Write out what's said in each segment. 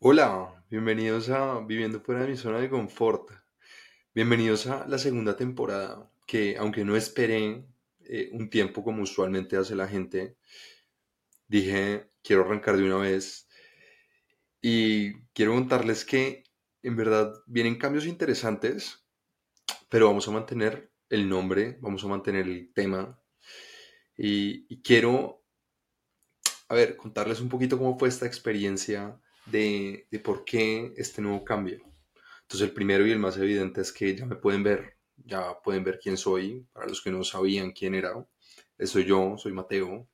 Hola, bienvenidos a Viviendo fuera de mi zona de confort. Bienvenidos a la segunda temporada, que aunque no esperé eh, un tiempo como usualmente hace la gente, dije, quiero arrancar de una vez y quiero contarles que en verdad vienen cambios interesantes, pero vamos a mantener el nombre, vamos a mantener el tema y, y quiero, a ver, contarles un poquito cómo fue esta experiencia de, de por qué este nuevo cambio. Entonces el primero y el más evidente es que ya me pueden ver, ya pueden ver quién soy, para los que no sabían quién era. Soy yo, soy Mateo.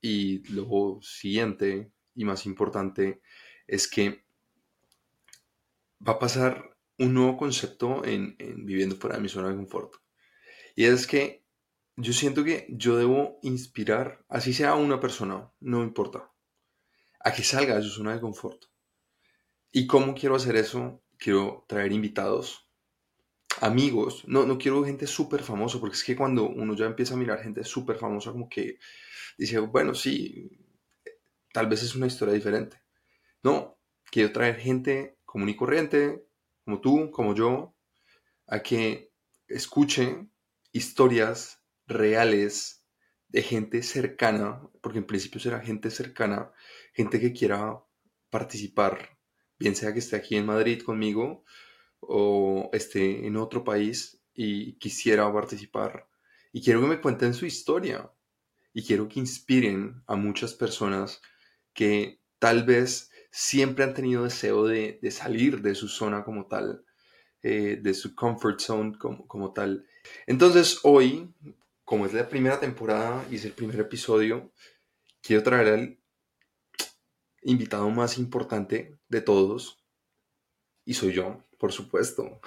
Y lo siguiente y más importante es que va a pasar un nuevo concepto en, en viviendo fuera de mi zona de confort. Y es que yo siento que yo debo inspirar, así sea una persona, no importa, a que salga de su zona de confort. ¿Y cómo quiero hacer eso? Quiero traer invitados, amigos. No, no quiero gente súper famosa, porque es que cuando uno ya empieza a mirar gente súper famosa, como que dice, bueno, sí, tal vez es una historia diferente. No, quiero traer gente común y corriente, como tú, como yo, a que escuchen historias reales de gente cercana, porque en principio será gente cercana, gente que quiera participar bien sea que esté aquí en Madrid conmigo o esté en otro país y quisiera participar. Y quiero que me cuenten su historia. Y quiero que inspiren a muchas personas que tal vez siempre han tenido deseo de, salir de su zona como tal, eh, de su comfort zone como, como tal. Entonces hoy, como es la primera temporada y es el primer episodio, quiero traer invitado más importante de todos. Y soy yo, por supuesto.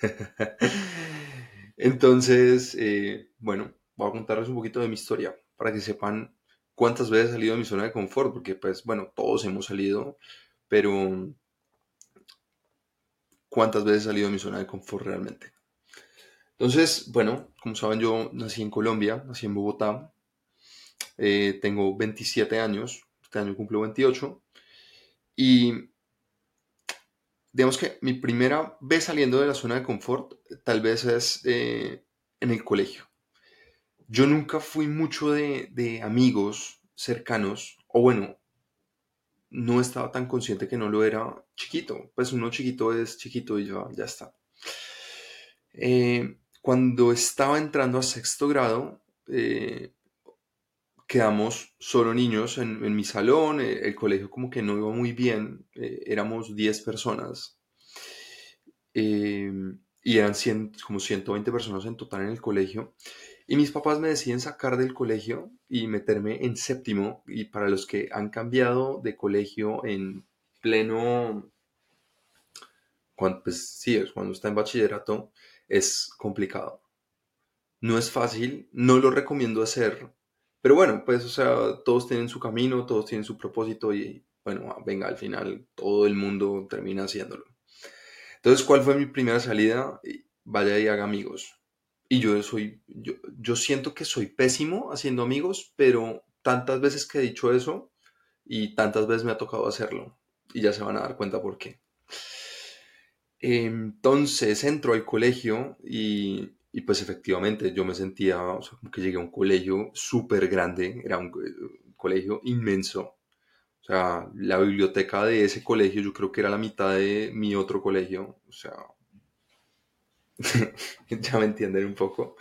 Entonces, eh, bueno, voy a contarles un poquito de mi historia para que sepan cuántas veces he salido de mi zona de confort, porque pues, bueno, todos hemos salido, pero cuántas veces he salido de mi zona de confort realmente. Entonces, bueno, como saben, yo nací en Colombia, nací en Bogotá, eh, tengo 27 años, este año cumplo 28. Y digamos que mi primera vez saliendo de la zona de confort tal vez es eh, en el colegio. Yo nunca fui mucho de, amigos cercanos, o bueno, no estaba tan consciente que no lo era chiquito. Pues uno chiquito es chiquito y ya, ya está. Eh, cuando estaba entrando a sexto grado, eh, quedamos solo niños en, mi salón, eh, el colegio como que no iba muy bien, eh, éramos 10 personas em, y eran como 120 personas en total en el colegio. Y mis papás me deciden sacar del colegio y meterme en séptimo. Y para los que han cambiado de colegio en pleno, cuando, pues sí, cuando está en bachillerato, es complicado. No es fácil, no lo recomiendo hacer pero bueno, pues, o sea, todos tienen su camino, todos tienen su propósito y, bueno, venga, al final todo el mundo termina haciéndolo. Entonces, ¿cuál fue mi primera salida? Vaya y haga amigos. Y yo soy, yo, yo siento que soy pésimo haciendo amigos, pero tantas veces que he dicho eso y tantas veces me ha tocado hacerlo. Y ya se van a dar cuenta por qué. Entonces entro al colegio y y pues efectivamente yo me sentía, o sea, como que llegué a un colegio súper grande, era un, eh, colegio inmenso. O sea, la biblioteca de ese colegio yo creo que era la mitad de mi otro colegio. O sea, ya me entienden un poco.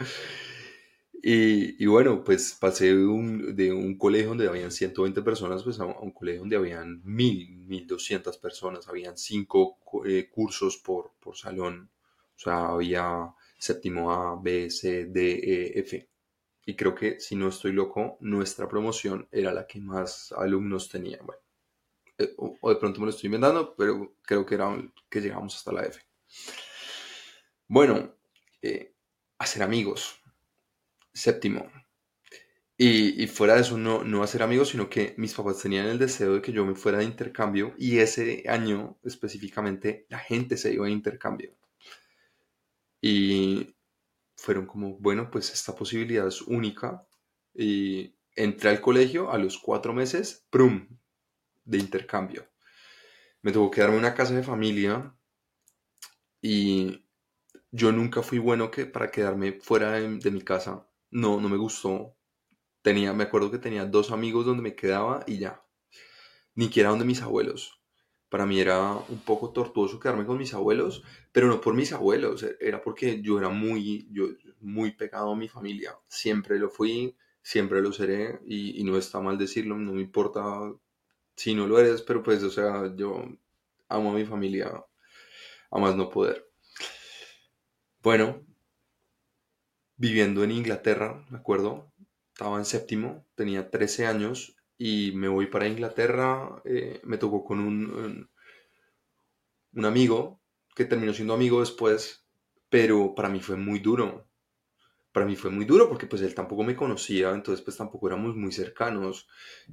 Y, y, bueno, pues pasé de un, un, colegio donde habían 120 personas pues a un, colegio donde habían 1000, 1200 personas. Habían cinco eh, cursos por, por salón. O sea, había séptimo A, B, C, D, E, F. Y creo que, si no estoy loco, nuestra promoción era la que más alumnos tenía. Bueno, eh, o, de pronto me lo estoy inventando, pero creo que era que llegamos hasta la F. Bueno, eh, hacer amigos. Séptimo. Y, fuera de eso, no, no hacer amigos, sino que mis papás tenían el deseo de que yo me fuera de intercambio y ese año específicamente la gente se iba de intercambio. Y fueron como, bueno, pues esta posibilidad es única. Y entré al colegio a los cuatro meses, ¡prum! de intercambio. me tuvo que darme una casa de familia y yo nunca fui bueno que para quedarme fuera de, mi casa. No, no me gustó. Tenía, me acuerdo que tenía dos amigos donde me quedaba y ya. Ni siquiera donde mis abuelos. Para mí era un poco tortuoso quedarme con mis abuelos, pero no por mis abuelos, era porque yo era muy, yo, muy pegado a mi familia. Siempre lo fui, siempre lo seré y, y no está mal decirlo, no me importa si no lo eres, pero pues, o sea, yo amo a mi familia a más no poder. Bueno, viviendo en Inglaterra, me acuerdo, estaba en séptimo, tenía 13 años y me voy para Inglaterra, eh, me tocó con un, un, amigo que terminó siendo amigo después, pero para mí fue muy duro. Para mí fue muy duro porque pues él tampoco me conocía, entonces pues tampoco éramos muy cercanos.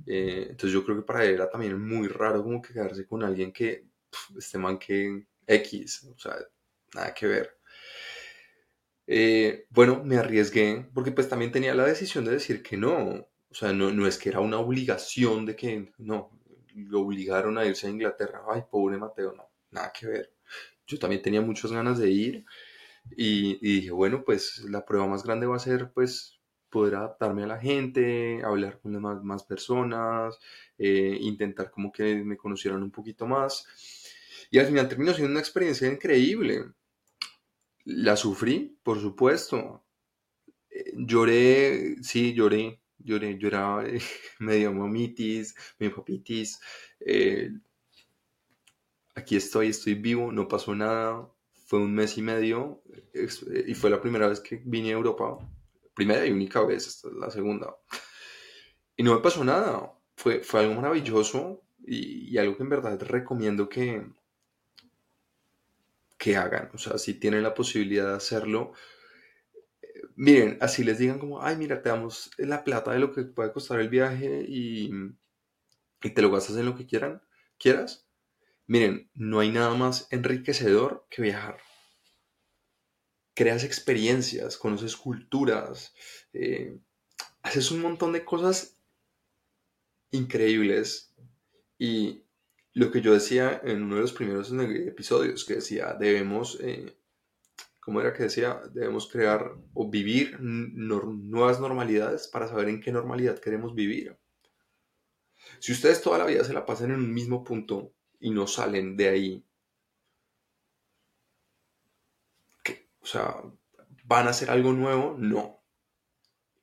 Eh, entonces yo creo que para él era también muy raro como que quedarse con alguien que, pf, este man que X, o sea, nada que ver. Eh, bueno, me arriesgué porque pues también tenía la decisión de decir que no. O sea, no, no es que era una obligación de que no, lo obligaron a irse a Inglaterra. Ay, pobre Mateo, no, nada que ver. Yo también tenía muchas ganas de ir y, dije, bueno, pues la prueba más grande va a ser pues poder adaptarme a la gente, hablar con las más, más personas, eh, intentar como que me conocieran un poquito más. Y al final terminó siendo una experiencia increíble. La sufrí, por supuesto. Eh, lloré, sí, lloré, lloré, lloraba, eh, medio mamitis, medio papitis. Eh, aquí estoy, estoy vivo, no pasó nada. Fue un mes y medio y fue la primera vez que vine a Europa. Primera y única vez, esta es la segunda. Y no me pasó nada. Fue, fue algo maravilloso y, y algo que en verdad recomiendo que, que hagan. O sea, si tienen la posibilidad de hacerlo, miren, así les digan como, ay, mira, te damos la plata de lo que puede costar el viaje y, y te lo gastas en lo que quieran, quieras. Miren, no hay nada más enriquecedor que viajar. Creas experiencias, conoces culturas, eh, haces un montón de cosas increíbles. Y lo que yo decía en uno de los primeros episodios, que decía, debemos eh, ¿cómo era que decía? Debemos crear o vivir nuevas normalidades para saber en qué normalidad queremos vivir. Si ustedes toda la vida se la pasan en un mismo punto y no salen de ahí. O sea, ¿van a hacer algo nuevo? No.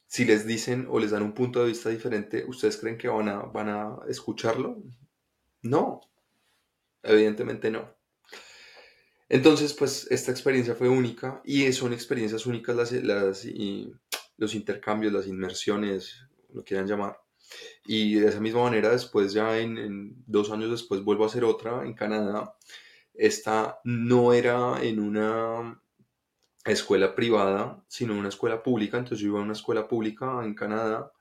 Si les dicen o les dan un punto de vista diferente, ¿ustedes creen que van a, van a escucharlo? No, evidentemente no. Entonces, pues esta experiencia fue única y son experiencias únicas las, las- y los intercambios, las inmersiones, lo quieran llamar. Y de esa misma manera, después ya en, dos años después vuelvo a hacer otra en Canadá. Esta no era en una escuela privada, sino una escuela pública. Entonces yo iba a una escuela pública en Canadá,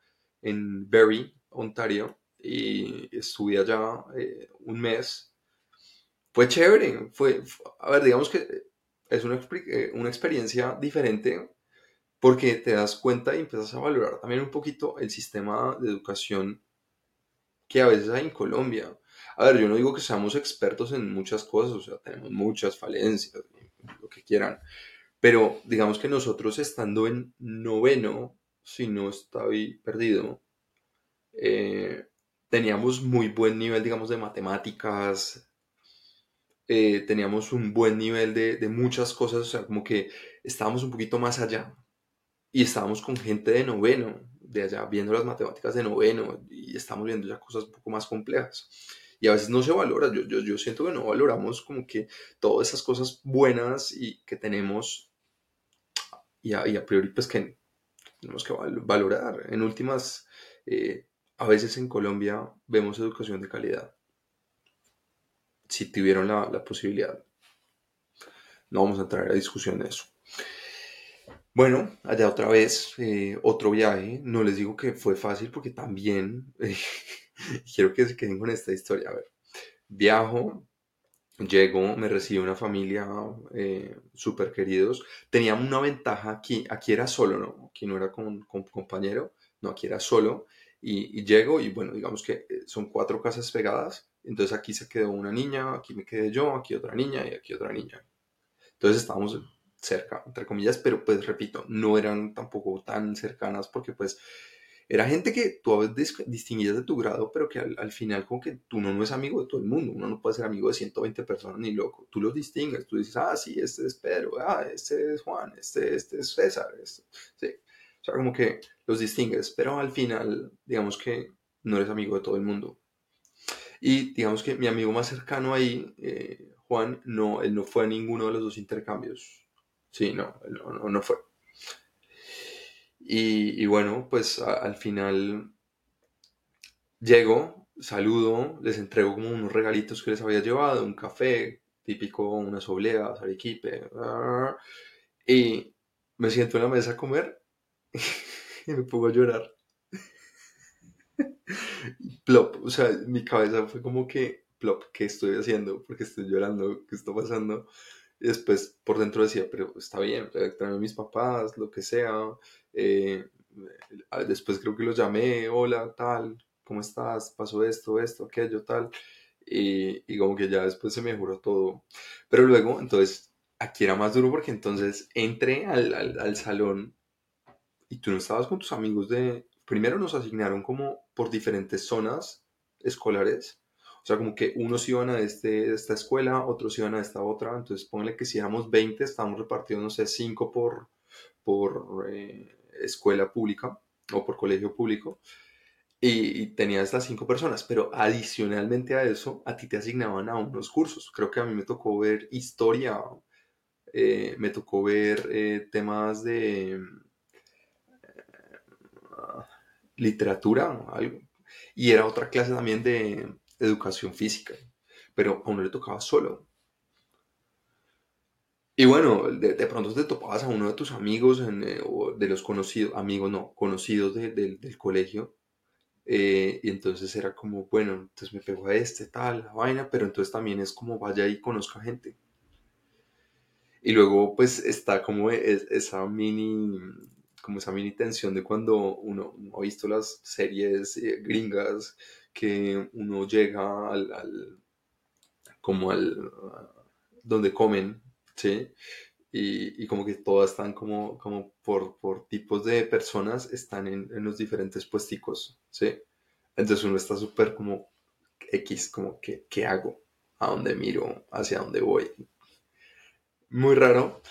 en Barrie, Ontario, y estuve allá eh, un mes fue chévere, fue, fu- a ver, digamos que es una, eh, una experiencia diferente porque te das cuenta y empiezas a valorar también un poquito el sistema de educación que a veces hay en Colombia. A ver, yo no digo que seamos expertos en muchas cosas, o sea, tenemos muchas falencias, lo que quieran, pero digamos que nosotros estando en noveno, si no estoy perdido, eh, teníamos muy buen nivel, digamos, de matemáticas, eh, teníamos un buen nivel de, de muchas cosas, o sea, como que estábamos un poquito más allá y estábamos con gente de noveno, de allá, viendo las matemáticas de noveno y estamos viendo ya cosas un poco más complejas. Y a veces no se valora, yo, yo, yo siento que no valoramos como que todas esas cosas buenas y que tenemos y a, y a priori pues que tenemos que val- valorar. En últimas, eh, a veces en Colombia vemos educación de calidad, si tuvieron la, posibilidad. No vamos a entrar a discusión de eso. Bueno, allá otra vez, eh, otro viaje. No les digo que fue fácil porque también eh, quiero que se queden con esta historia. A ver, viajo, llego, me recibe una familia eh, súper queridos. Teníamos una ventaja aquí, aquí era solo, ¿no? Aquí no era con, con compañero, no, aquí era solo. Y, y llego y bueno, digamos que eh, son cuatro casas pegadas Entonces aquí se quedó una niña, aquí me quedé yo, aquí otra niña y aquí otra niña. Entonces estábamos cerca, entre comillas, pero pues repito, no eran tampoco tan cercanas porque pues era gente que tú a veces distinguías de tu grado, pero que al, final como que tú no, no es amigo de todo el mundo, uno no puede ser amigo de 120 personas ni loco, tú los distingues, tú dices, ah, sí, este es Pedro, ah, este es Juan, este, este es César, este, sí. O sea, como que los distingues, pero al final, digamos que no eres amigo de todo el mundo. Y digamos que mi amigo más cercano ahí, eh, Juan, no, él no fue a ninguno de los dos intercambios. Sí, no, no, no fue. Y, bueno, pues al final llego, saludo, les entrego como unos regalitos que les había llevado, un café típico, unas obleas, arequipe, y me siento en la mesa a comer y me pongo a llorar. Plop, o sea, mi cabeza fue como que, plop, ¿qué estoy haciendo? Porque estoy llorando, ¿qué está pasando? Y después por dentro decía, pero está bien, traerme a mis papás, lo que sea. Eh, después creo que los llamé, hola, tal, ¿cómo estás? Pasó esto, esto, aquello, tal. Y, y como que ya después se me juró todo. Pero luego, entonces, aquí era más duro porque entonces entré al, al, al salón y tú no estabas con tus amigos de... Primero nos asignaron como por diferentes zonas escolares o sea, como que unos iban a este, esta escuela, otros iban a esta otra. Entonces, póngale que si éramos 20, estábamos repartidos, no sé, 5 por, por eh, escuela pública o por colegio público. Y, tenías estas cinco personas, pero adicionalmente a eso, a ti te asignaban a unos cursos. Creo que a mí me tocó ver historia, eh, me tocó ver eh, temas de literatura, algo. Y era otra clase también de, educación física, pero a uno le tocaba solo. Y bueno, de, pronto te topabas a uno de tus amigos, eh, o de los conocidos, amigos no, conocidos del colegio, eh, y entonces era como, bueno, entonces me pego a este, tal, la vaina, pero entonces también es como vaya y conozca gente. Y luego pues está como esa mini, como esa mini tensión de cuando uno, ha visto las series eh, gringas que uno llega al, como al donde comen, ¿sí? Y, como que todas están como, como por, por tipos de personas están en, los diferentes puesticos, ¿sí? Entonces uno está súper como X, como que, ¿qué hago? ¿A dónde miro? ¿Hacia dónde voy? Muy raro.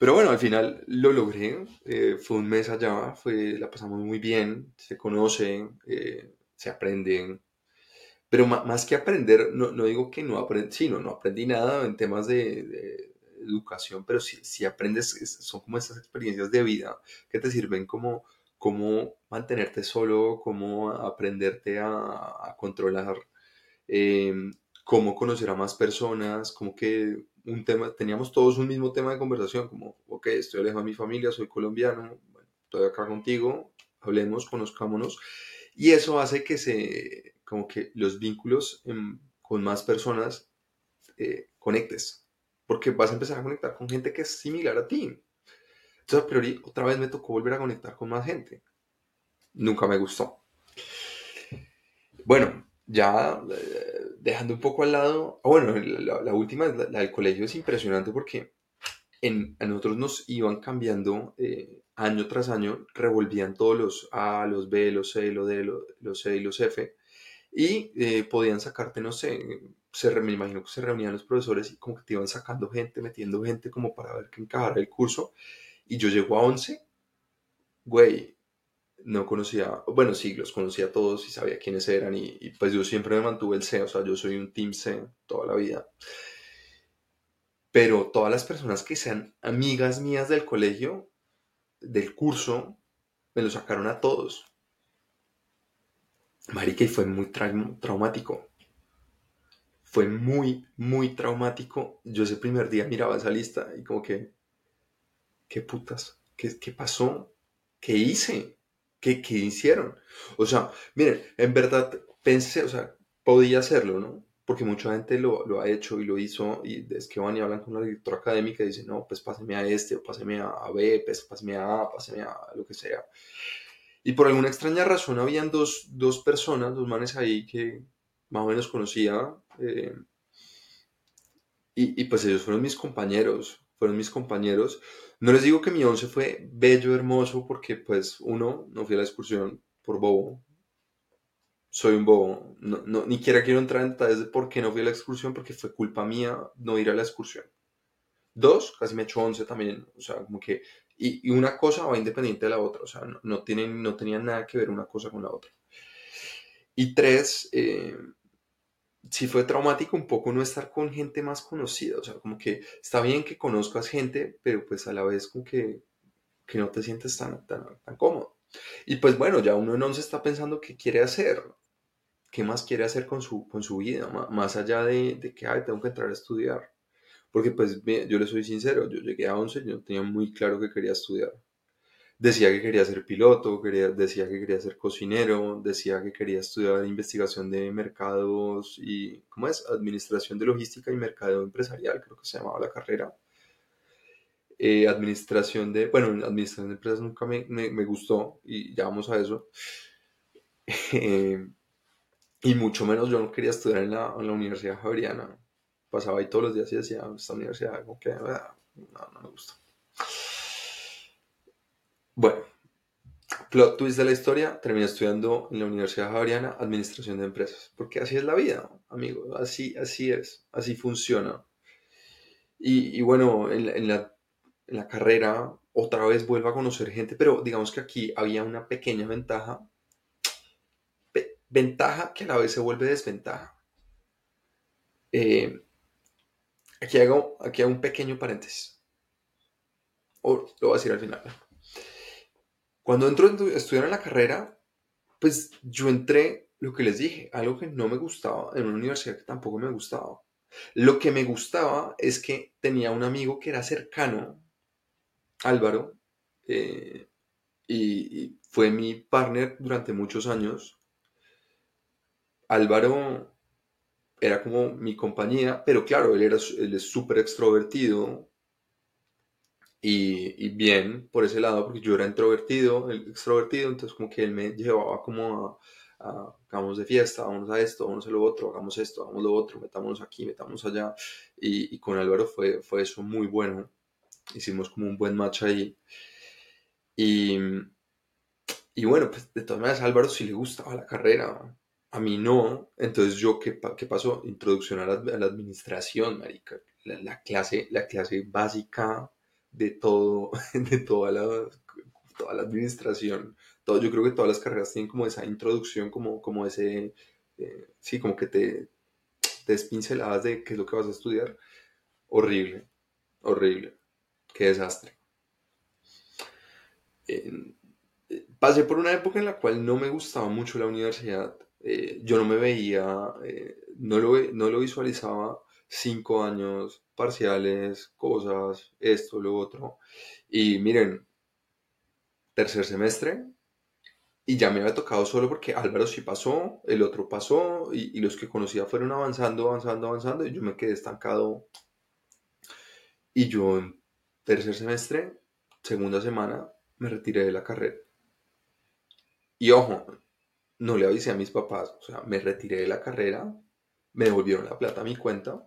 Pero bueno, al final lo logré. Eh, fue un mes allá, fue, la pasamos muy bien, se conoce, eh, se aprenden. Pero más que aprender, no, no digo que no aprendí, sí, no, aprendí nada en temas de, educación, pero sí, sí, aprendes, son como esas experiencias de vida que te sirven como cómo mantenerte solo, cómo aprenderte a, controlar, em, cómo conocer a más personas, como que un tema, teníamos todos un mismo tema de conversación, como, ok, estoy alejado de mi familia, soy colombiano, bueno, estoy acá contigo, hablemos, conozcámonos. Y eso hace que se, como que los vínculos con más personas eh, conectes. Porque vas a empezar a conectar con gente que es similar a ti. Entonces, a priori, otra vez me tocó volver a conectar con más gente. Nunca me gustó. Bueno, ya eh, dejando un poco al lado, ah, bueno, la, última, la, del colegio, es impresionante porque en, a nosotros nos iban cambiando eh, año tras año revolvían todos los A, los B, los C, los D, los, C y los F, y eh, podían sacarte, no sé, se, me imagino que se reunían los profesores y como que te iban sacando gente, metiendo gente como para ver qué encajara el curso, y yo llego a 11, güey, no conocía, bueno, sí, los conocía a todos y sabía quiénes eran, y, pues yo siempre me mantuve el C, o sea, yo soy un Team C toda la vida pero todas las personas que sean amigas mías del colegio del curso, me lo sacaron a todos. Marica, fue muy traumático. Fue muy, muy traumático. Yo ese primer día miraba esa lista y como que, ¿qué putas? ¿Qué, qué pasó? ¿Qué hice? ¿Qué, ¿Qué hicieron? O sea, miren, en verdad pensé, o sea, podía hacerlo, ¿no? porque mucha gente lo, lo, ha hecho y lo hizo, y es que van y hablan con la directora académica y dicen, no, pues páseme a este, o páseme a B, pues páseme a A, páseme a lo que sea. Y por alguna extraña razón habían dos, dos personas, dos manes ahí que, más o menos conocía. Eh, y, y, pues ellos fueron mis compañeros, fueron mis compañeros. No les digo que mi once fue bello, hermoso, porque pues uno, no fui a la excursión por bobo. Soy un bobo. No, no, ni siquiera quiero entrar en detalles de por qué no fui a la excursión, porque fue culpa mía no ir a la excursión. Dos, casi me echó once también. O sea, como que... Y, una cosa va independiente de la otra. O sea, no, tienen, no tenía nada que ver una cosa con la otra. Y tres, eh, sí fue traumático un poco no estar con gente más conocida, o sea, como que está bien que conozcas gente, pero pues a la vez como que, que no te sientes tan, tan, tan cómodo. Y pues bueno, ya uno no se está pensando qué quiere hacer, qué más quiere hacer con su, con su vida, más allá de, de que, ay, tengo que entrar a estudiar. Porque pues yo le soy sincero, yo llegué a 11 y yo tenía muy claro que quería estudiar decía que quería ser piloto, quería, decía que quería ser cocinero, decía que quería estudiar investigación de mercados y, ¿cómo es? Administración de logística y mercado empresarial, creo que se llamaba la carrera. Eh, administración de, bueno, administración de empresas nunca me, me, gustó y ya vamos a eso. Eh, y mucho menos yo no quería estudiar en la, en la, Universidad Javeriana. Pasaba ahí todos los días y decía, esta universidad, como que, ah, no, no me gusta. Bueno, plot twist de la historia, terminé estudiando en la Universidad Javeriana Administración de Empresas, porque así es la vida, amigo, así, así es, así funciona. Y, bueno, en, la, carrera otra vez vuelvo a conocer gente, pero digamos que aquí había una pequeña ventaja, ventaja que a la vez se vuelve desventaja. Eh, aquí, hago, aquí hago un pequeño paréntesis, o lo voy a decir al final. Cuando entro a estudiar en la carrera, pues yo entré, lo que les dije, algo que no me gustaba en una universidad que tampoco me gustaba. Lo que me gustaba es que tenía un amigo que era cercano, Álvaro, eh, y, fue mi partner durante muchos años. Álvaro era como mi compañía, pero claro, él, era, él es súper extrovertido, y, bien por ese lado, porque yo era introvertido, el extrovertido, entonces como que él me llevaba como a, a hagamos de fiesta, vamos a esto, vamos a lo otro, hagamos esto, hagamos lo otro, metámonos aquí, metámonos allá. Y, y, con Álvaro fue, fue eso muy bueno. Hicimos como un buen match ahí. Y, y bueno, pues de todas maneras a Álvaro sí le gustaba la carrera, a mí no. Entonces yo, ¿qué, qué pasó? Introducción a la, a la administración, marica. La, la, clase, la clase básica de todo, de toda la, toda la administración. Todo, yo creo que todas las carreras tienen como esa introducción, como, como ese, eh, sí, como que te, te de qué es lo que vas a estudiar. Horrible, horrible, qué desastre. pasé por una época en la cual no me gustaba mucho la universidad. Eh, yo no me veía, eh, no, lo, no lo visualizaba cinco años, parciales, cosas, esto, lo otro. Y miren, tercer semestre, y ya me había tocado solo porque Álvaro sí pasó, el otro pasó, y, los que conocía fueron avanzando, avanzando, avanzando, y yo me quedé estancado. Y yo en tercer semestre, segunda semana, me retiré de la carrera. Y ojo, no le avisé a mis papás, o sea, me retiré de la carrera, me devolvieron la plata a mi cuenta.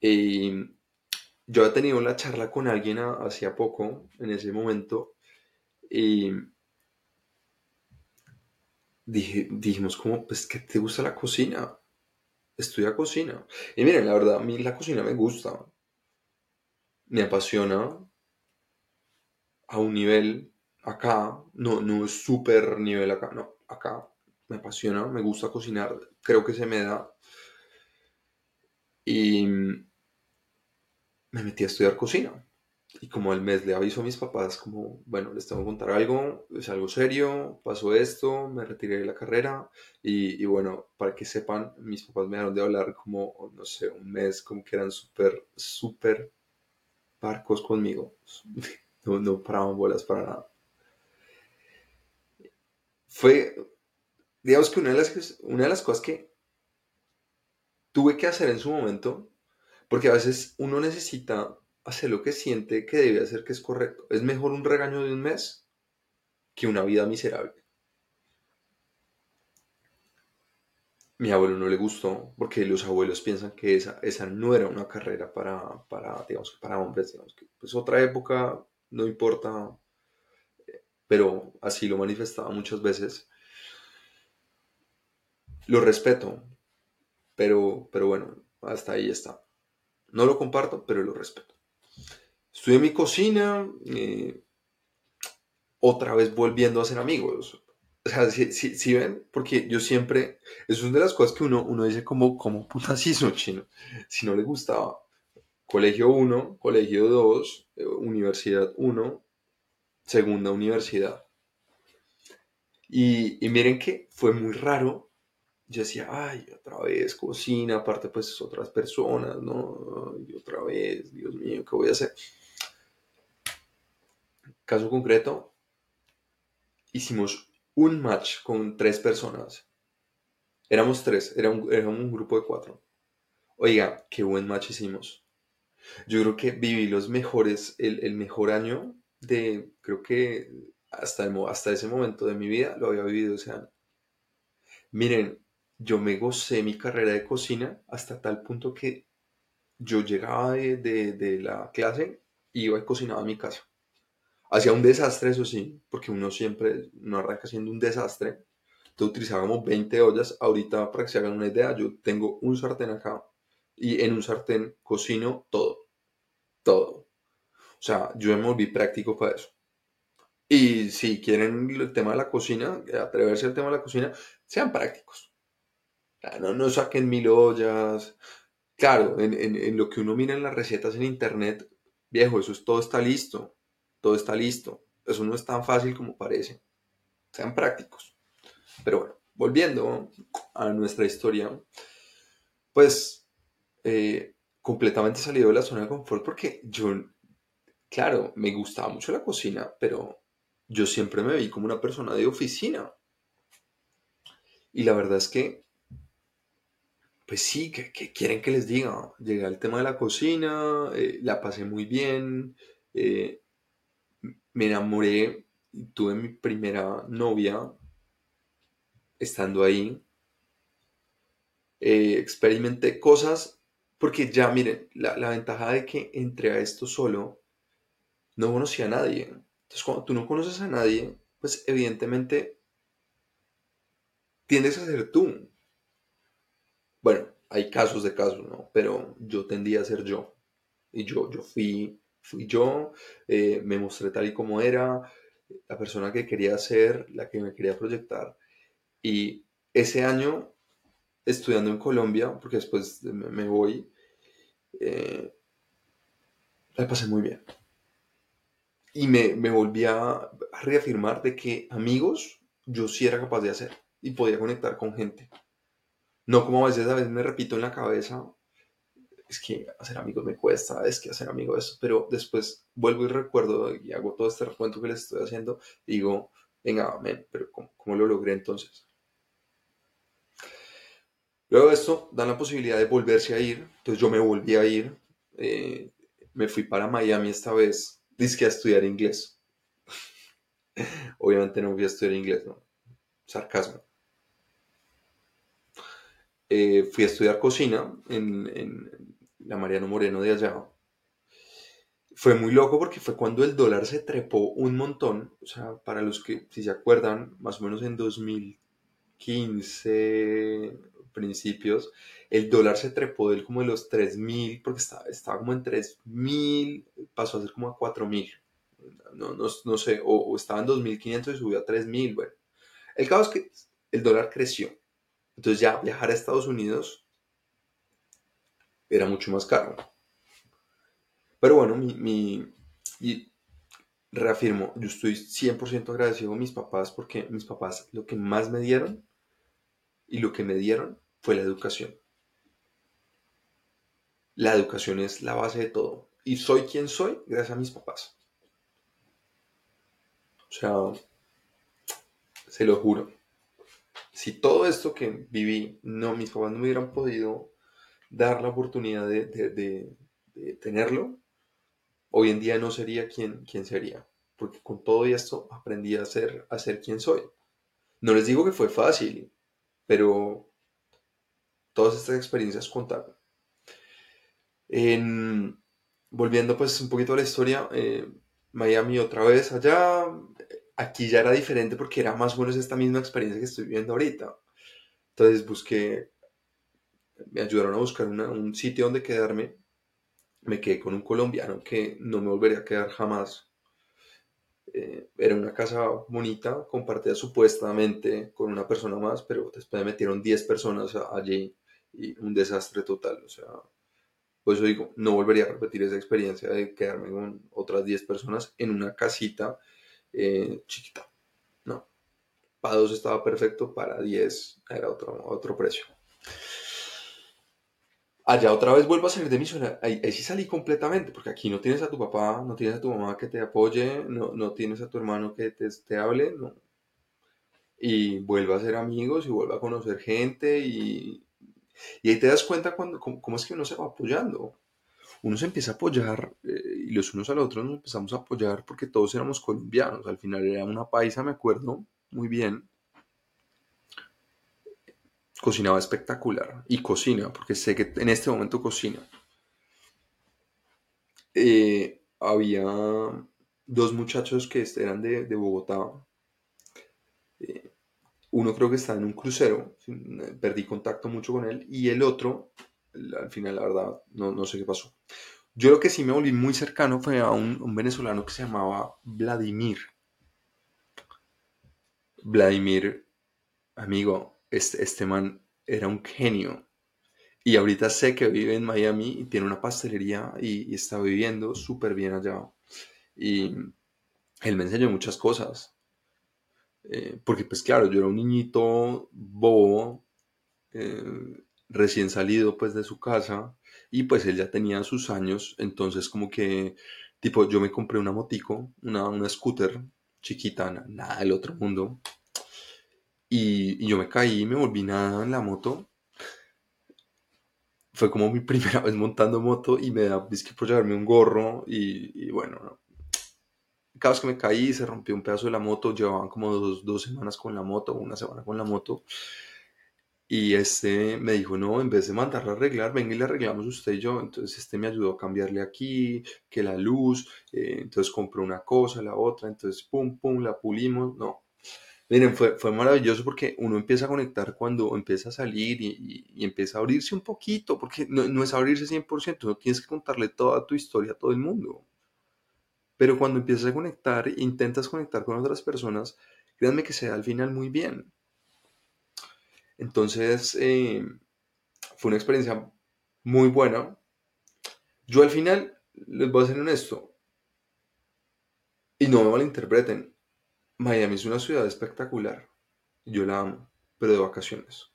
Y yo he tenido una charla con alguien hacía poco, en ese momento, y dijimos como, pues, ¿qué te gusta la cocina? Estudia cocina. Y miren, la verdad, a mí la cocina me gusta. Me apasiona a un nivel acá, no, no es súper nivel acá, no, acá me apasiona, me gusta cocinar, creo que se me da. Y me metí a estudiar cocina. Y como al mes le aviso a mis papás, como, bueno, les tengo que contar algo, es algo serio, pasó esto, me retiré de la carrera. Y, bueno, para que sepan, mis papás me dejaron de hablar como, no sé, un mes, como que eran súper, súper parcos conmigo. No, no paraban bolas para nada. Fue, digamos que una de las, una de las cosas que tuve que hacer en su momento, porque a veces uno necesita hacer lo que siente que debe hacer que es correcto. Es mejor un regaño de un mes que una vida miserable. mi abuelo no le gustó porque los abuelos piensan que esa, esa no era una carrera para, para, digamos, para hombres, digamos que pues otra época, no importa, pero así lo manifestaba muchas veces. Lo respeto, pero, pero bueno, hasta ahí está. No lo comparto, pero lo respeto. Estoy en mi cocina, eh, otra vez volviendo a ser amigos. O sea, si, ven, porque yo siempre, eso es una de las cosas que uno, uno dice como, como putas hizo chino, si no le gustaba. Colegio 1, colegio 2, eh, universidad 1, segunda universidad. Y, y, miren que fue muy raro. Yo decía, ay, otra vez cocina, aparte pues otras personas, ¿no? Y otra vez, Dios mío, ¿qué voy a hacer? Caso concreto, hicimos un match con tres personas. Éramos tres, era un, un grupo de cuatro. Oiga, qué buen match hicimos. Yo creo que viví los mejores, el, mejor año de, creo que hasta, hasta ese momento de mi vida lo había vivido ese año. Miren, yo me gocé mi carrera de cocina hasta tal punto que yo llegaba de, de la clase iba y cocinaba a mi casa. Hacía un desastre, eso sí, porque uno siempre no arranca siendo un desastre. Entonces utilizábamos 20 ollas. Ahorita, para que se hagan una idea, yo tengo un sartén acá y en un sartén cocino todo. Todo. O sea, yo me volví práctico para eso. Y si quieren el tema de la cocina, atreverse al tema de la cocina, sean prácticos. No, no saquen mil ollas. Claro, en, en, lo que uno mira en las recetas en internet, viejo, eso es, todo está listo todo está listo. Eso no es tan fácil como parece. Sean prácticos. Pero bueno, volviendo a nuestra historia, pues eh, completamente salido de la zona de confort porque yo, claro, me gustaba mucho la cocina, pero yo siempre me vi como una persona de oficina. Y la verdad es que, pues sí, que, quieren que les diga. Llegué al tema de la cocina, eh, la pasé muy bien, eh, me enamoré, tuve mi primera novia estando ahí. Eh, experimenté cosas porque ya, miren, la, ventaja de que entré a esto solo, no conocía a nadie. Entonces, cuando tú no conoces a nadie, pues evidentemente tiendes a ser tú. Bueno, hay casos de casos, ¿no? Pero yo tendía a ser yo. Y yo, yo fui fui yo, eh, me mostré tal y como era, la persona que quería ser, la que me quería proyectar. Y ese año, estudiando en Colombia, porque después me, voy, eh, la pasé muy bien. Y me, me volví a reafirmar de que amigos yo sí era capaz de hacer y podía conectar con gente. No como a veces a veces me repito en la cabeza, es que hacer amigos me cuesta, es que hacer amigos eso, pero después vuelvo y recuerdo y hago todo este recuento que les estoy haciendo digo, venga, amén, pero ¿cómo, lo logré entonces? Luego de esto, dan la posibilidad de volverse a ir, entonces yo me volví a ir, eh, me fui para Miami esta vez, que a estudiar inglés. Obviamente no fui a estudiar inglés, ¿no? Sarcasmo. Eh, fui a estudiar cocina en, la Mariano Moreno de allá, fue muy loco porque fue cuando el dólar se trepó un montón. O sea, para los que, si se acuerdan, más o menos en 2015, principios, el dólar se trepó del como de los 3.000, porque estaba, estaba como en 3.000, pasó a ser como a 4.000. No, no, no sé, o, estaba en 2.500 y subió a 3.000. Bueno, el caso es que el dólar creció. Entonces ya viajar a Estados Unidos era mucho más caro. Pero bueno, mi, y reafirmo, yo estoy 100% agradecido a mis papás porque mis papás lo que más me dieron y lo que me dieron fue la educación. La educación es la base de todo. Y soy quien soy gracias a mis papás. O sea, se lo juro. Si todo esto que viví, no, mis papás no me hubieran podido dar la oportunidad de, tenerlo, hoy en día no sería quien, sería. Porque con todo esto aprendí a ser, quien soy. No les digo que fue fácil, pero todas estas experiencias contaron. En, volviendo pues un poquito a la historia, eh, Miami otra vez allá, aquí ya era diferente porque era más o menos esta misma experiencia que estoy viviendo ahorita. Entonces busqué, me ayudaron a buscar un sitio donde quedarme. Me quedé con un colombiano que no me volvería a quedar jamás. Eh, era una casa bonita, compartida supuestamente con una persona más, pero después me metieron 10 personas allí y un desastre total. O sea, por eso digo, no volvería a repetir esa experiencia de quedarme con otras 10 personas en una casita eh, chiquita. No. Para dos estaba perfecto, para 10 era otro, otro precio. Allá otra vez vuelvo a salir de mi zona. Ahí, sí salí completamente, porque aquí no tienes a tu papá, no tienes a tu mamá que te apoye, no, no tienes a tu hermano que te, te hable, no. Y vuelvo a ser amigos y vuelvo a conocer gente y, y ahí te das cuenta cuando, cómo, cómo, es que uno se va apoyando uno se empieza a apoyar eh, y los unos a los otros nos empezamos a apoyar porque todos éramos colombianos. Al final era una paisa, me acuerdo muy bien. Cocinaba espectacular y cocina, porque sé que en este momento cocina. Eh, había dos muchachos que eran de, Bogotá. Eh, uno creo que estaba en un crucero, perdí contacto mucho con él, y el otro al final la verdad no, no, sé qué pasó. Yo lo que sí me volví muy cercano fue a un, venezolano que se llamaba Vladimir. Vladimir, amigo, este, este man era un genio. Y ahorita sé que vive en Miami y tiene una pastelería y, está viviendo súper bien allá. Y él me enseñó muchas cosas. Eh, porque pues claro, yo era un niñito bobo, eh, recién salido pues de su casa y pues él ya tenía sus años, entonces como que tipo yo me compré una motico, una, una scooter chiquita, nada del otro mundo y, yo me caí me volví nada en la moto. Fue como mi primera vez montando moto y me da que por llevarme un gorro y, bueno, cada vez que me caí se rompió un pedazo de la moto, llevaban como dos, dos semanas con la moto, una semana con la moto y este me dijo, no, en vez de mandarla a arreglar, venga y le arreglamos usted y yo. Entonces este me ayudó a cambiarle aquí, que la luz, eh, entonces compró una cosa, la otra, entonces pum, pum, la pulimos. No. Miren, fue, fue maravilloso porque uno empieza a conectar cuando empieza a salir y, y, empieza a abrirse un poquito, porque no, no, es abrirse 100%, no tienes que contarle toda tu historia a todo el mundo. Pero cuando empiezas a conectar, intentas conectar con otras personas, créanme que se da al final muy bien. Entonces, eh, fue una experiencia muy buena. Yo al final, les voy a ser honesto, y no me malinterpreten, Miami es una ciudad espectacular. Yo la amo, pero de vacaciones.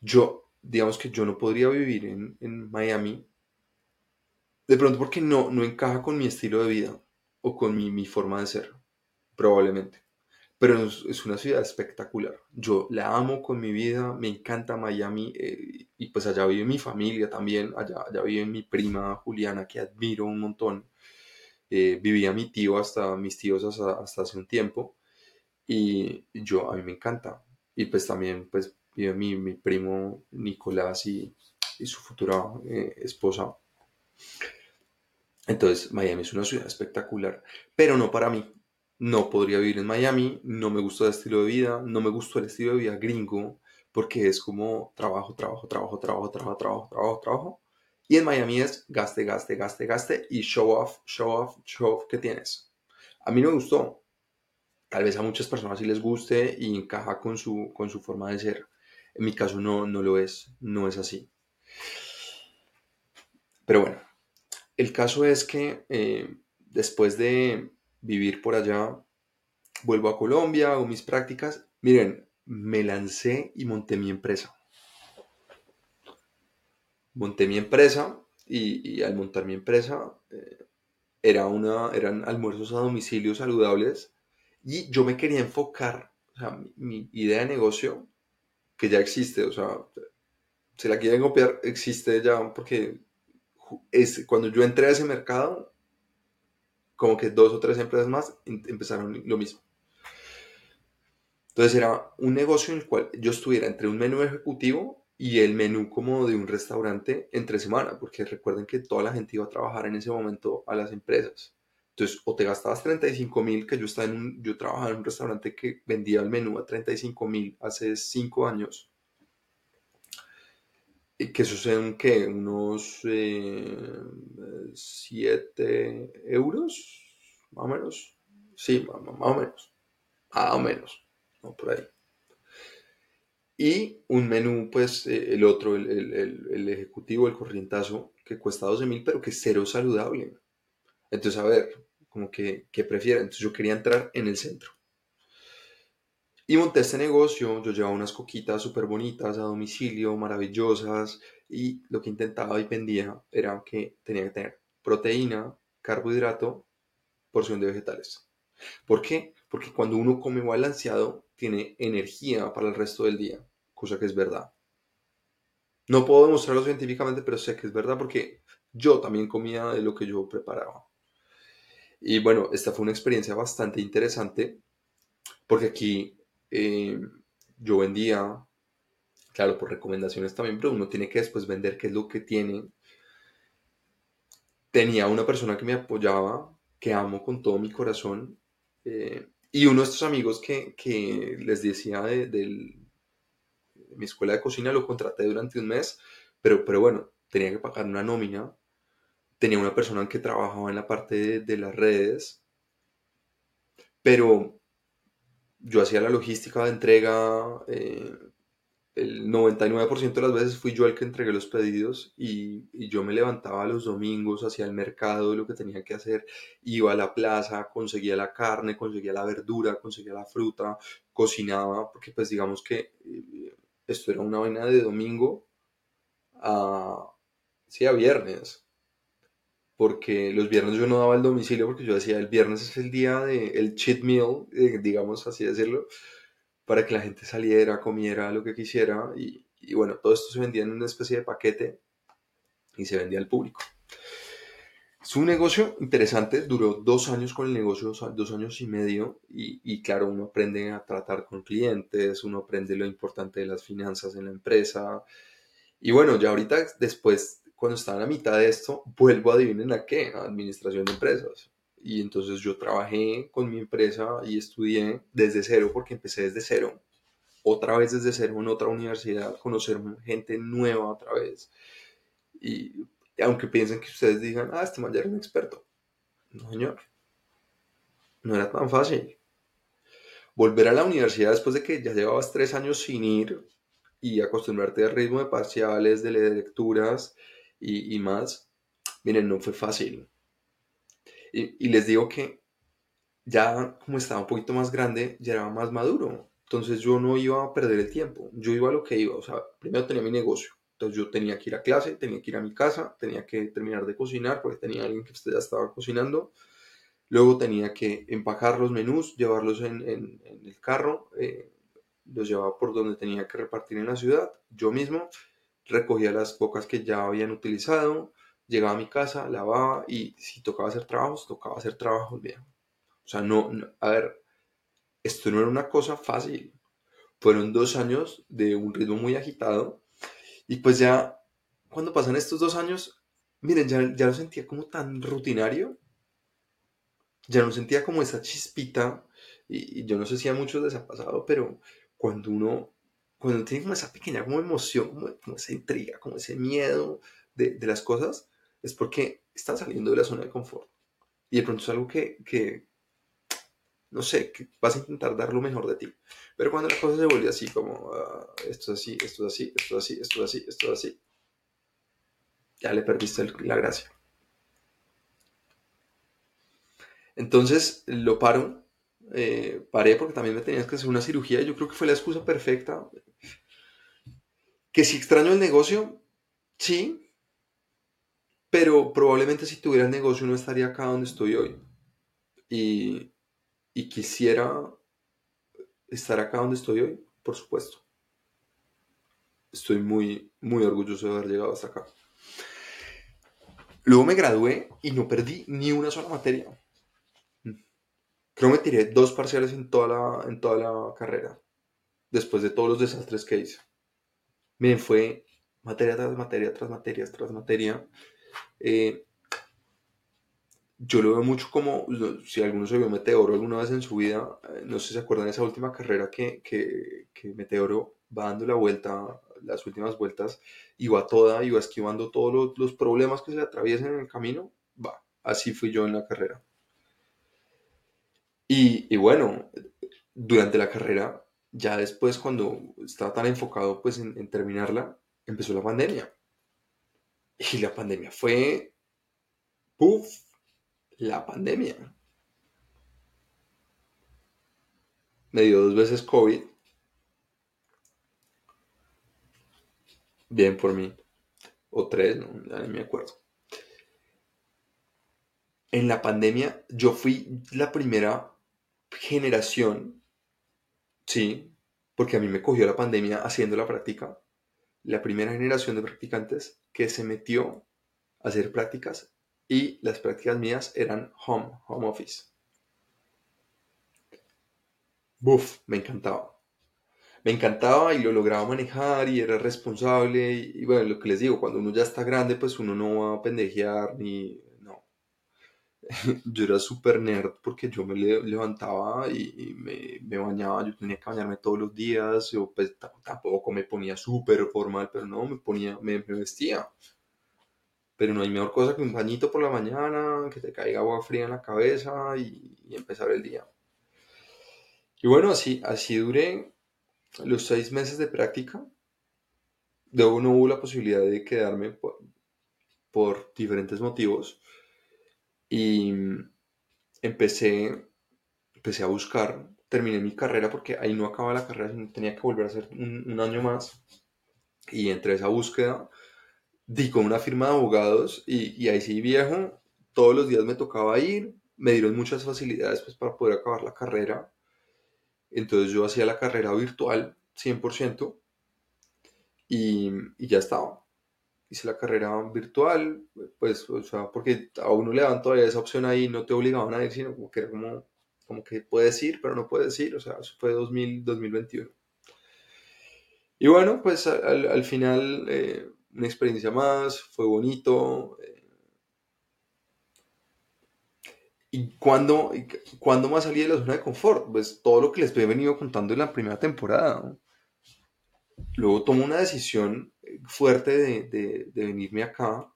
Yo, digamos que yo no podría vivir en, Miami, de pronto porque no, no encaja con mi estilo de vida o con mi, mi forma de ser, probablemente. Pero es, una ciudad espectacular. Yo la amo con mi vida, me encanta Miami eh, y pues allá vive mi familia también, allá, allá vive mi prima Juliana que admiro un montón. Eh, vivía mi tío hasta mis tíos hasta, hace un tiempo y yo a mí me encanta. Y pues también pues vive mi, mi primo Nicolás y, y su futura eh, esposa. Entonces Miami es una ciudad espectacular, pero no para mí no podría vivir en Miami, no me gusta el estilo de vida, no me gusta el estilo de vida gringo, porque es como trabajo, trabajo, trabajo, trabajo, trabajo, trabajo, trabajo, trabajo. Y en Miami es gaste, gaste, gaste, gaste y show off, show off, show off que tienes. A mí no me gustó. Tal vez a muchas personas sí les guste y encaja con su, con su forma de ser. En mi caso no, no lo es, no es así. Pero bueno, el caso es que eh, después de vivir por allá. Vuelvo a Colombia, hago mis prácticas. Miren, me lancé y monté mi empresa. Monté mi empresa y, al montar mi empresa eh, era una, eran almuerzos a domicilio saludables y yo me quería enfocar, o sea, mi, idea de negocio, que ya existe, o sea, se la quieren copiar, existe ya porque es, cuando yo entré a ese mercado, como que dos o tres empresas más empezaron lo mismo. Entonces era un negocio en el cual yo estuviera entre un menú ejecutivo y el menú como de un restaurante entre semana, porque recuerden que toda la gente iba a trabajar en ese momento a las empresas. Entonces, o te gastabas 35 mil, que yo, estaba yo trabajaba en un restaurante que vendía el menú a 35 mil hace 5 años, que sean, ¿qué? Unos 7 eh, euros, más o menos. Sí, más, más o menos. Más o menos, no por ahí. Y un menú, pues eh, el otro, el, el, el, ejecutivo, el corrientazo, que cuesta 12 mil, pero que es cero saludable. Entonces, a ver, como que, ¿qué prefieren? Entonces yo quería entrar en el centro. Y monté este negocio, yo llevaba unas coquitas súper bonitas a domicilio, maravillosas, y lo que intentaba y vendía era que tenía que tener proteína, carbohidrato, porción de vegetales. ¿Por qué? Porque cuando uno come balanceado, tiene energía para el resto del día, cosa que es verdad. No puedo demostrarlo científicamente, pero sé que es verdad porque yo también comía de lo que yo preparaba. Y bueno, esta fue una experiencia bastante interesante porque aquí eh, yo vendía, claro, por recomendaciones también, pero uno tiene que después vender qué es lo que tiene. Tenía una persona que me apoyaba, que amo con todo mi corazón, eh, y uno de estos amigos que, que les decía de, mi escuela de cocina lo contraté durante un mes, pero, pero bueno, tenía que pagar una nómina. Tenía una persona que trabajaba en la parte de, las redes, pero yo hacía la logística de entrega, eh, el 99% de las veces fui yo el que entregué los pedidos y, yo me levantaba los domingos hacia el mercado, lo que tenía que hacer, iba a la plaza, conseguía la carne, conseguía la verdura, conseguía la fruta, cocinaba, porque pues digamos que eh, esto era una vaina de domingo a, sí, a viernes, porque los viernes yo no daba el domicilio porque yo decía el viernes es el día de el cheat meal, eh, digamos así decirlo para que la gente saliera, comiera lo que quisiera y, bueno, todo esto se vendía en una especie de paquete y se vendía al público. Es un negocio interesante, duró dos años con el negocio, dos años y medio, y, claro, uno aprende a tratar con clientes, uno aprende lo importante de las finanzas en la empresa. Y bueno, ya ahorita después, cuando estaba la mitad de esto, vuelvo a adivinen a qué, a administración de empresas. Y entonces yo trabajé con mi empresa y estudié desde cero, porque empecé desde cero, otra vez desde cero en otra universidad, conocer gente nueva otra vez. Y aunque piensen que ustedes digan, ah, este man ya un experto. No, señor. No era tan fácil. Volver a la universidad después de que ya llevabas tres años sin ir y acostumbrarte al ritmo de parciales, de lecturas y, más, miren, no fue fácil y, les digo que ya como estaba un poquito más grande, ya era más maduro. Entonces yo no iba a perder el tiempo, yo iba a lo que iba. O sea, primero tenía mi negocio. Entonces yo tenía que ir a clase, tenía que ir a mi casa, tenía que terminar de cocinar porque tenía alguien que ya estaba cocinando. Luego tenía que empacar los menús, llevarlos en, en, el carro, eh, los llevaba por donde tenía que repartir en la ciudad. Yo mismo recogía las pocas que ya habían utilizado, llegaba a mi casa, lavaba y si tocaba hacer trabajos, tocaba hacer trabajos bien. O sea, no, a ver, esto no era una cosa fácil. Fueron dos años de un ritmo muy agitado y pues ya cuando pasan estos dos años, miren, ya, ya lo sentía como tan rutinario, ya no sentía como esa chispita y, yo no sé si a muchos les ha pasado, pero cuando uno, cuando tiene como esa pequeña como emoción, como, esa intriga, como ese miedo de, de las cosas, es porque estás saliendo de la zona de confort. Y de pronto es algo que, que, no sé, que vas a intentar dar lo mejor de ti. Pero cuando la cosa se vuelve así, como ah, esto es así, esto es así, esto es así, esto es así, esto es así, ya le perdiste la gracia. Entonces lo paro, eh, paré porque también me tenías que hacer una cirugía. Yo creo que fue la excusa perfecta. Que si extraño el negocio, sí, pero probablemente si tuviera el negocio no estaría acá donde estoy hoy. Y, quisiera estar acá donde estoy hoy, por supuesto. Estoy muy, muy orgulloso de haber llegado hasta acá. Luego me gradué y no perdí ni una sola materia. Creo que me tiré dos parciales en toda la, en toda la carrera, después de todos los desastres que hice. Me fue materia tras materia, tras materia, tras materia. Eh, yo lo veo mucho como, si alguno se vio Meteoro alguna vez en su vida, eh, no sé si se acuerdan de esa última carrera que, que, que Meteoro va dando la vuelta, las últimas vueltas, y va toda, y va esquivando todos los, los problemas que se le atraviesan en el camino, va, así fui yo en la carrera. Y, y bueno, durante la carrera, ya después cuando estaba tan enfocado pues en, terminarla, empezó la pandemia. Y la pandemia fue, puff, la pandemia. Me dio dos veces COVID. Bien por mí. O tres, no, ya ni me acuerdo. En la pandemia yo fui la primera generación, sí, porque a mí me cogió la pandemia haciendo la práctica, la primera generación de practicantes que se metió a hacer prácticas y las prácticas mías eran home, home office. Buf, me encantaba. Me encantaba y lo lograba manejar y era responsable y, bueno, lo que les digo, cuando uno ya está grande, pues uno no va a pendejear ni... Yo era súper nerd porque yo me levantaba y, me, me, bañaba, yo tenía que bañarme todos los días, yo pues tampoco me ponía súper formal, pero no, me ponía, me, vestía pero no hay mejor cosa que un bañito por la mañana, que te caiga agua fría en la cabeza y, empezar el día. Y bueno, así, así duré los seis meses de práctica. Luego no hubo la posibilidad de quedarme por diferentes motivos. Y empecé, empecé a buscar, terminé mi carrera porque ahí no acaba la carrera, sino tenía que volver a hacer un, un año más. Y entre esa búsqueda di con una firma de abogados y, ahí sí viejo, todos los días me tocaba ir, me dieron muchas facilidades pues, para poder acabar la carrera. Entonces yo hacía la carrera virtual 100% y, y ya estaba. Hice la carrera virtual, pues, o sea, porque a uno le dan todavía esa opción ahí, no te obligaban a ir, sino como que era como, como que puedes ir, pero no puedes ir, o sea, eso fue 2000, 2021. Y bueno, pues al, al final eh, una experiencia más, fue bonito. Eh. ¿Y cuándo, cuando más salí de la zona de confort? Pues todo lo que les he venido contando en la primera temporada. Luego tomo una decisión fuerte de, de venirme acá.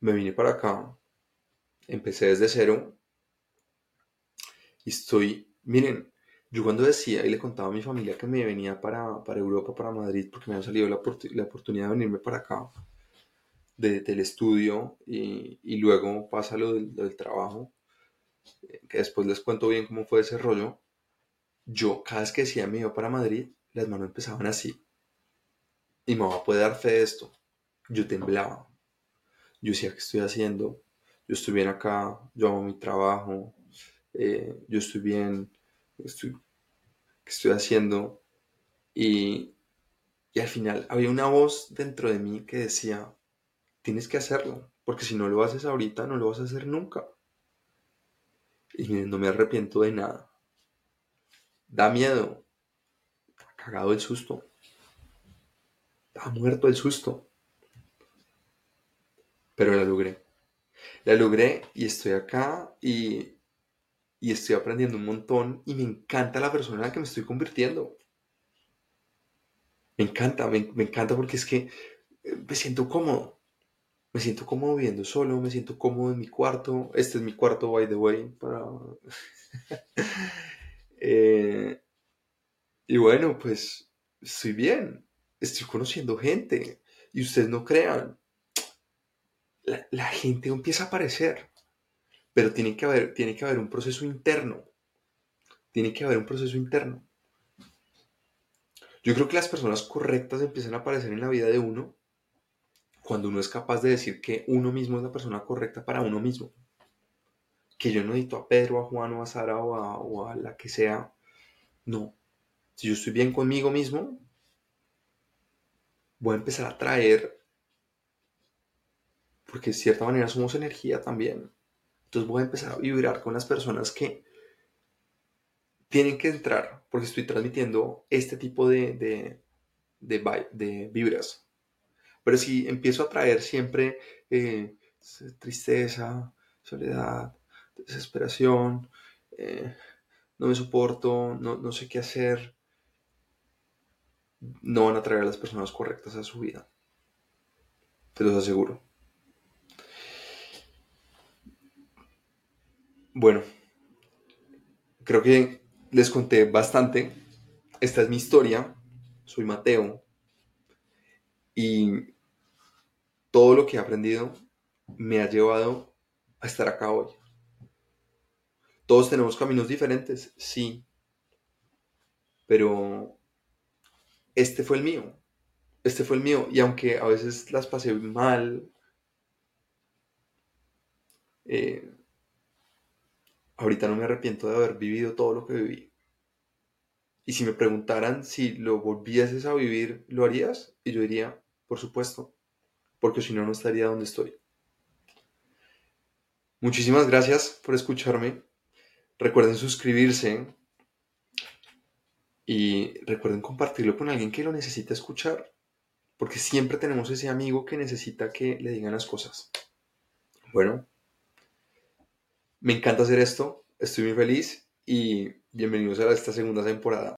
Me vine para acá. Empecé desde cero. Y estoy, miren, yo cuando decía y le contaba a mi familia que me venía para, para Europa, para Madrid, porque me había salido la, la oportunidad de venirme para acá, de, del estudio, y, y, luego pasa lo del, trabajo, eh, que después les cuento bien cómo fue ese rollo, yo cada vez que decía me iba para Madrid, las manos empezaban así. Y mamá puede dar fe de esto. Yo temblaba. Yo decía, ¿qué estoy haciendo? Yo estoy bien acá, yo amo mi trabajo, eh, yo estoy bien, estoy que estoy haciendo y, y al final había una voz dentro de mí que decía, tienes que hacerlo, porque si no lo haces ahorita, no lo vas a hacer nunca. Y no me arrepiento de nada. Da miedo. Cagado el susto. Está muerto el susto. Pero la logré. La logré y estoy acá y y estoy aprendiendo un montón y me encanta la persona en la que me estoy convirtiendo. Me encanta, me, encanta porque es que eh, me siento cómodo. Me siento cómodo viviendo solo, me siento cómodo en mi cuarto. Este es mi cuarto, by the way, para... Eh, y bueno, pues estoy bien. Estoy conociendo gente. Y ustedes no crean. La, la gente empieza a aparecer. Pero tiene que haber, tiene que haber un proceso interno. Tiene que haber un proceso interno. Yo creo que las personas correctas empiezan a aparecer en la vida de uno cuando uno es capaz de decir que uno mismo es la persona correcta para uno mismo. Que yo no necesito a Pedro, a Juan o a Sara o a, o a la que sea. No. Si yo estoy bien conmigo mismo, voy a empezar a traer, porque de cierta manera somos energía también. Entonces voy a empezar a vibrar con las personas que tienen que entrar, porque estoy transmitiendo este tipo de, de, de vibras. Pero si empiezo a traer siempre eh, tristeza, soledad, desesperación, eh, no me soporto, no, no sé qué hacer, no van a traer a las personas correctas a su vida. Te los aseguro. Bueno, creo que les conté bastante. Esta es mi historia. Soy Mateo. Y todo lo que he aprendido me ha llevado a estar acá hoy. Todos tenemos caminos diferentes, sí. Pero este fue el mío. Este fue el mío. Y aunque a veces las pasé mal, eh, ahorita no me arrepiento de haber vivido todo lo que viví. Y si me preguntaran si lo volvieses a vivir, ¿lo harías? Y yo diría, por supuesto, porque si no, no estaría donde estoy. Muchísimas gracias por escucharme. Recuerden suscribirse y recuerden compartirlo con alguien que lo necesita escuchar, porque siempre tenemos ese amigo que necesita que le digan las cosas. Bueno, me encanta hacer esto, estoy muy feliz y bienvenidos a esta segunda temporada.